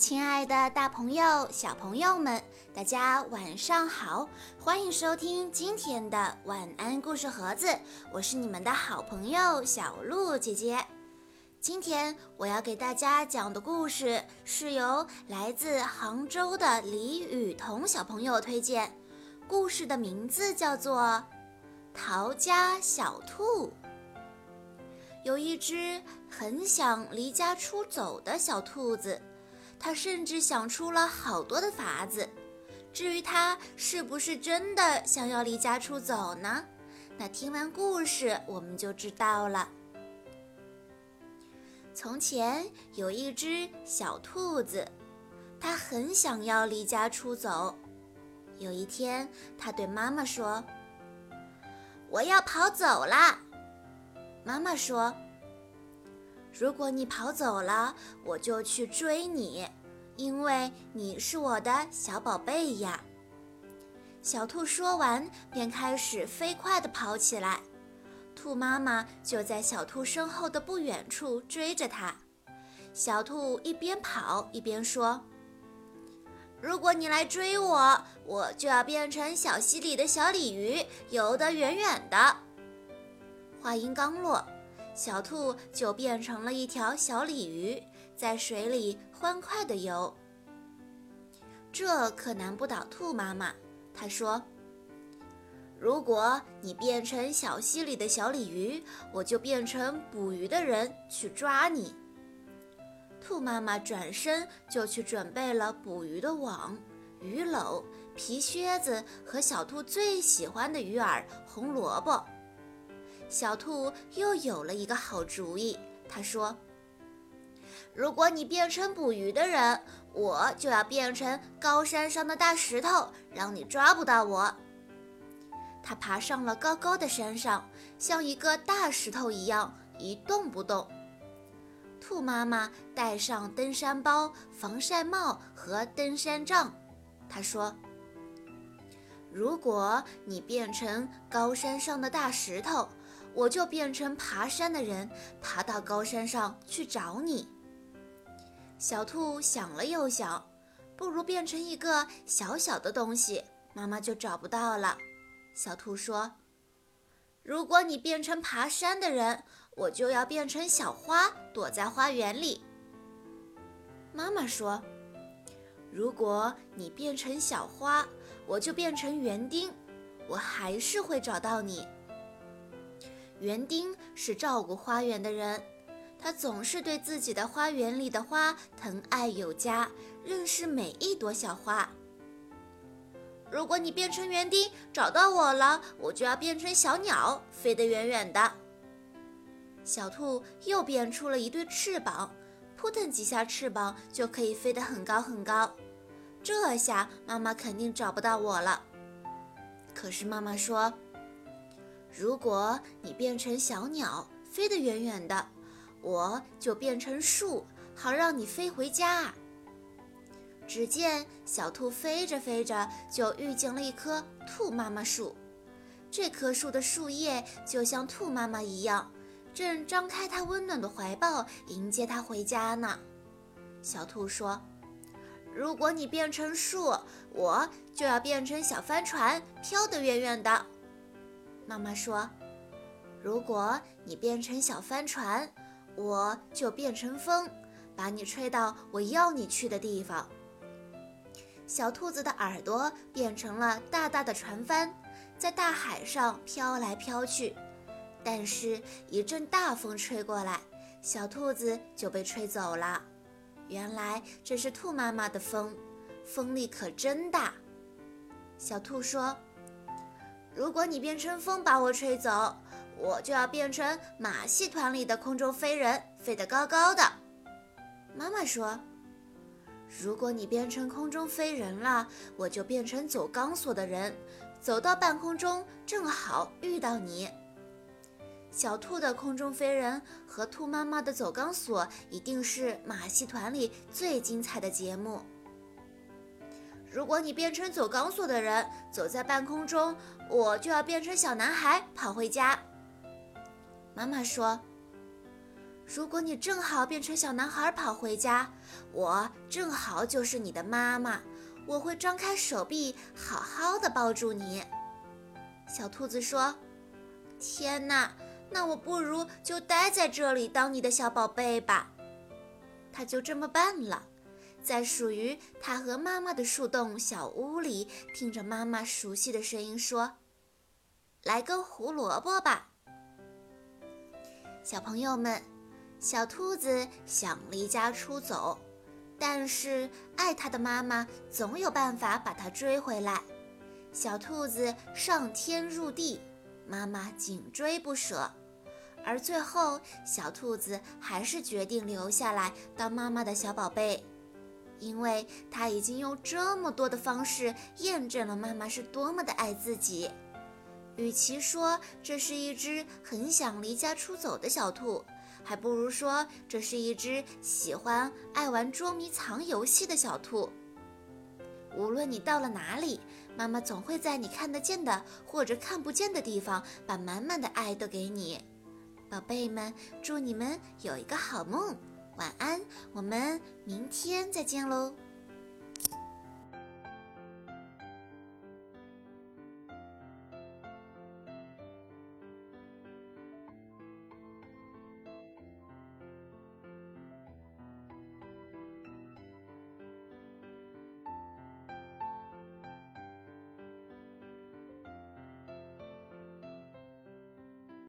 亲爱的，大朋友、小朋友们，大家晚上好！欢迎收听今天的晚安故事盒子，我是你们的好朋友小鹿姐姐。今天我要给大家讲的故事是由来自杭州的李雨桐小朋友推荐，故事的名字叫做《逃家小兔》。有一只很想离家出走的小兔子。他甚至想出了好多的法子。至于他是不是真的想要离家出走呢？那听完故事我们就知道了。从前有一只小兔子，它很想要离家出走。有一天，它对妈妈说：“我要跑走了。”妈妈说。如果你跑走了，我就去追你，因为你是我的小宝贝呀。小兔说完，便开始飞快地跑起来。兔妈妈就在小兔身后的不远处追着它。小兔一边跑一边说：“如果你来追我，我就要变成小溪里的小鲤鱼，游得远远的。”话音刚落。小兔就变成了一条小鲤鱼，在水里欢快地游。这可难不倒兔妈妈。她说：“如果你变成小溪里的小鲤鱼，我就变成捕鱼的人去抓你。”兔妈妈转身就去准备了捕鱼的网、鱼篓、皮靴子和小兔最喜欢的鱼饵——红萝卜。小兔又有了一个好主意，他说：“如果你变成捕鱼的人，我就要变成高山上的大石头，让你抓不到我。”他爬上了高高的山上，像一个大石头一样一动不动。兔妈妈带上登山包、防晒帽和登山杖，她说：“如果你变成高山上的大石头。”我就变成爬山的人，爬到高山上去找你。小兔想了又想，不如变成一个小小的东西，妈妈就找不到了。小兔说：“如果你变成爬山的人，我就要变成小花，躲在花园里。”妈妈说：“如果你变成小花，我就变成园丁，我还是会找到你。”园丁是照顾花园的人，他总是对自己的花园里的花疼爱有加，认识每一朵小花。如果你变成园丁找到我了，我就要变成小鸟，飞得远远的。小兔又变出了一对翅膀，扑腾几下翅膀就可以飞得很高很高。这下妈妈肯定找不到我了。可是妈妈说。如果你变成小鸟，飞得远远的，我就变成树，好让你飞回家。只见小兔飞着飞着，就遇见了一棵兔妈妈树。这棵树的树叶就像兔妈妈一样，正张开它温暖的怀抱，迎接它回家呢。小兔说：“如果你变成树，我就要变成小帆船，飘得远远的。”妈妈说：“如果你变成小帆船，我就变成风，把你吹到我要你去的地方。”小兔子的耳朵变成了大大的船帆，在大海上飘来飘去。但是，一阵大风吹过来，小兔子就被吹走了。原来这是兔妈妈的风，风力可真大。小兔说。如果你变成风把我吹走，我就要变成马戏团里的空中飞人，飞得高高的。妈妈说：“如果你变成空中飞人了，我就变成走钢索的人，走到半空中正好遇到你。”小兔的空中飞人和兔妈妈的走钢索一定是马戏团里最精彩的节目。如果你变成走钢索的人，走在半空中，我就要变成小男孩跑回家。妈妈说：“如果你正好变成小男孩跑回家，我正好就是你的妈妈，我会张开手臂，好好的抱住你。”小兔子说：“天哪，那我不如就待在这里当你的小宝贝吧。”他就这么办了。在属于他和妈妈的树洞小屋里，听着妈妈熟悉的声音说：“来根胡萝卜吧。”小朋友们，小兔子想离家出走，但是爱它的妈妈总有办法把它追回来。小兔子上天入地，妈妈紧追不舍，而最后，小兔子还是决定留下来当妈妈的小宝贝。因为他已经用这么多的方式验证了妈妈是多么的爱自己，与其说这是一只很想离家出走的小兔，还不如说这是一只喜欢爱玩捉迷藏游戏的小兔。无论你到了哪里，妈妈总会在你看得见的或者看不见的地方，把满满的爱都给你。宝贝们，祝你们有一个好梦。晚安，我们明天再见喽。